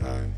an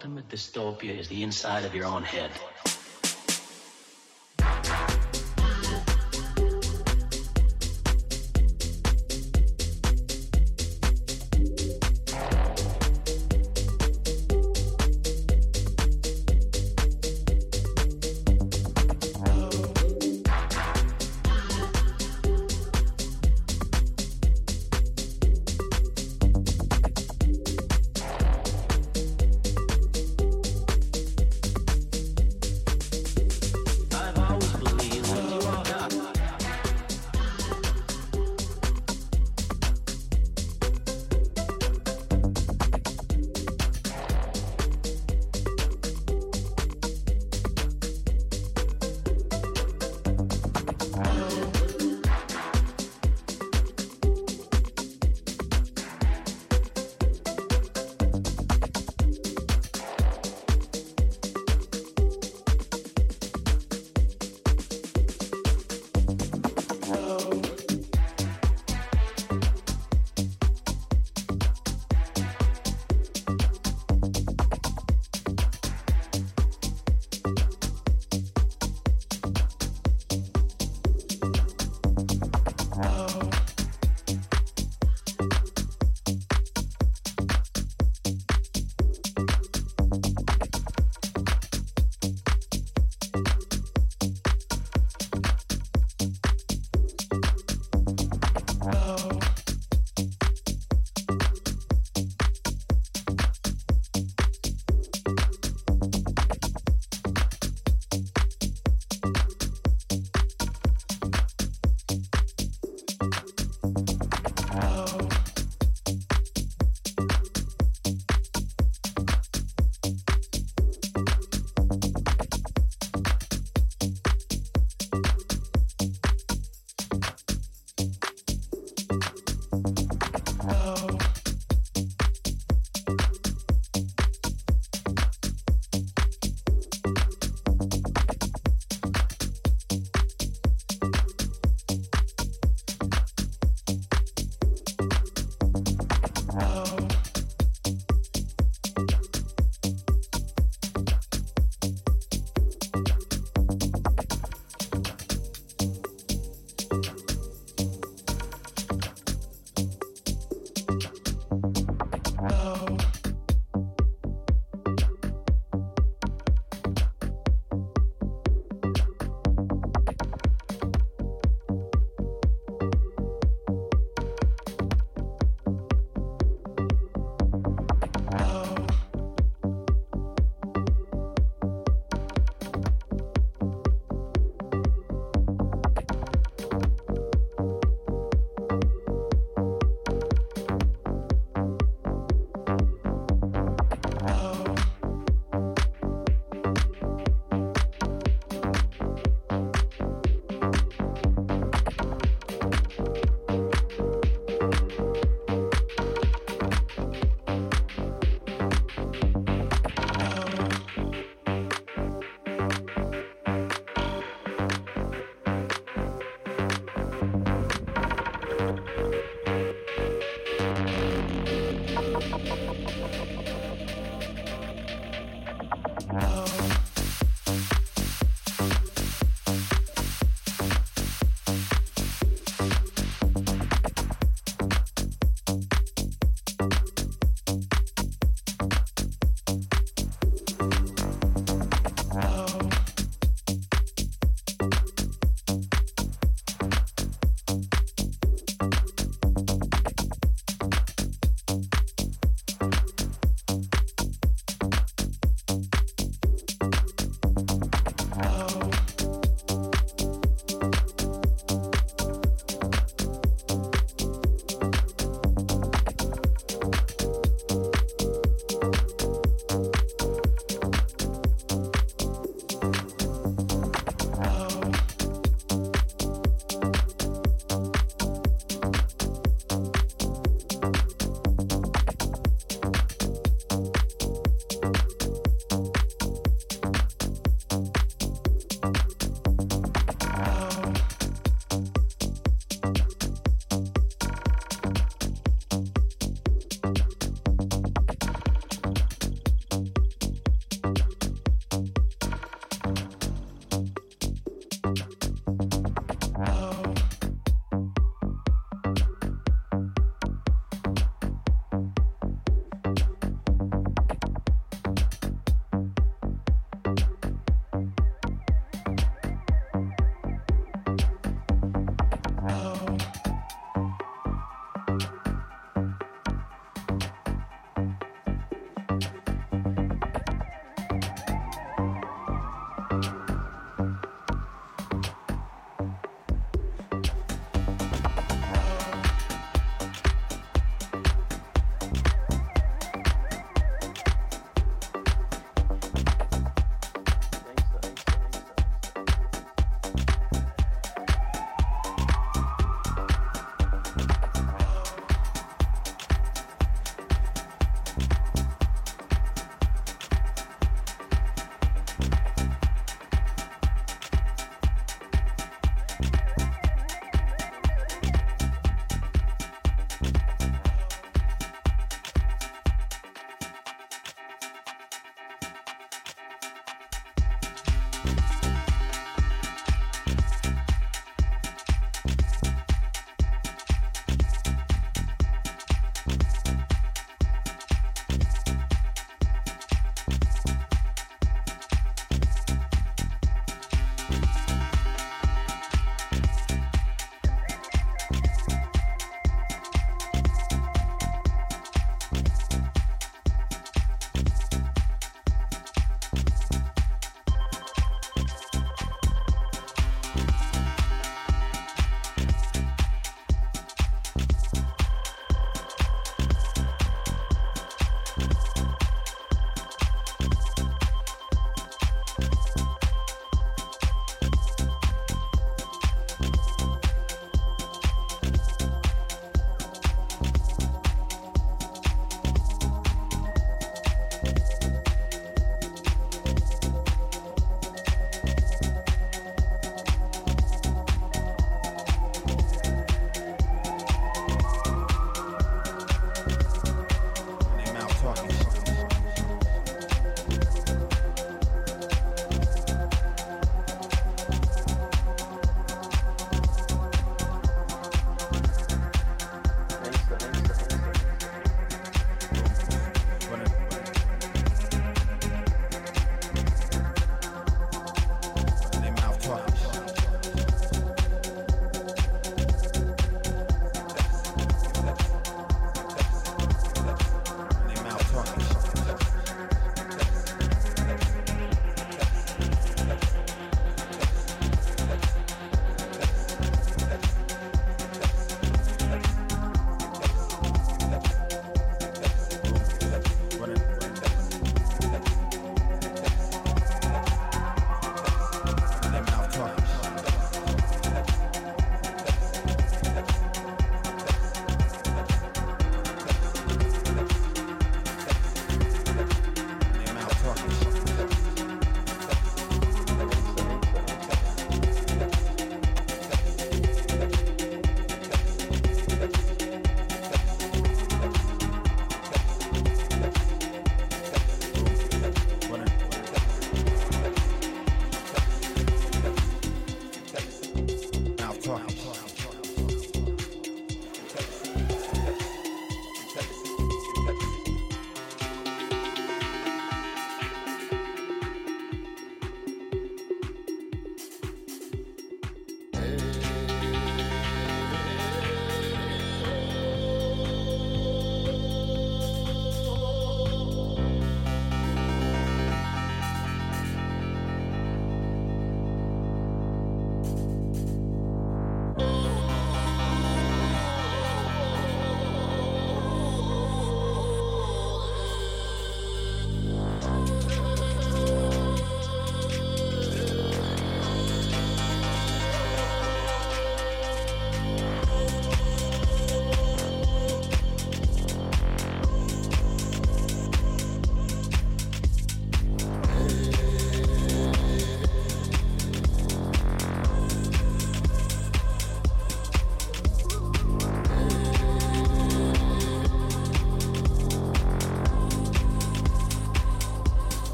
ultimate dystopia is the inside of your own head.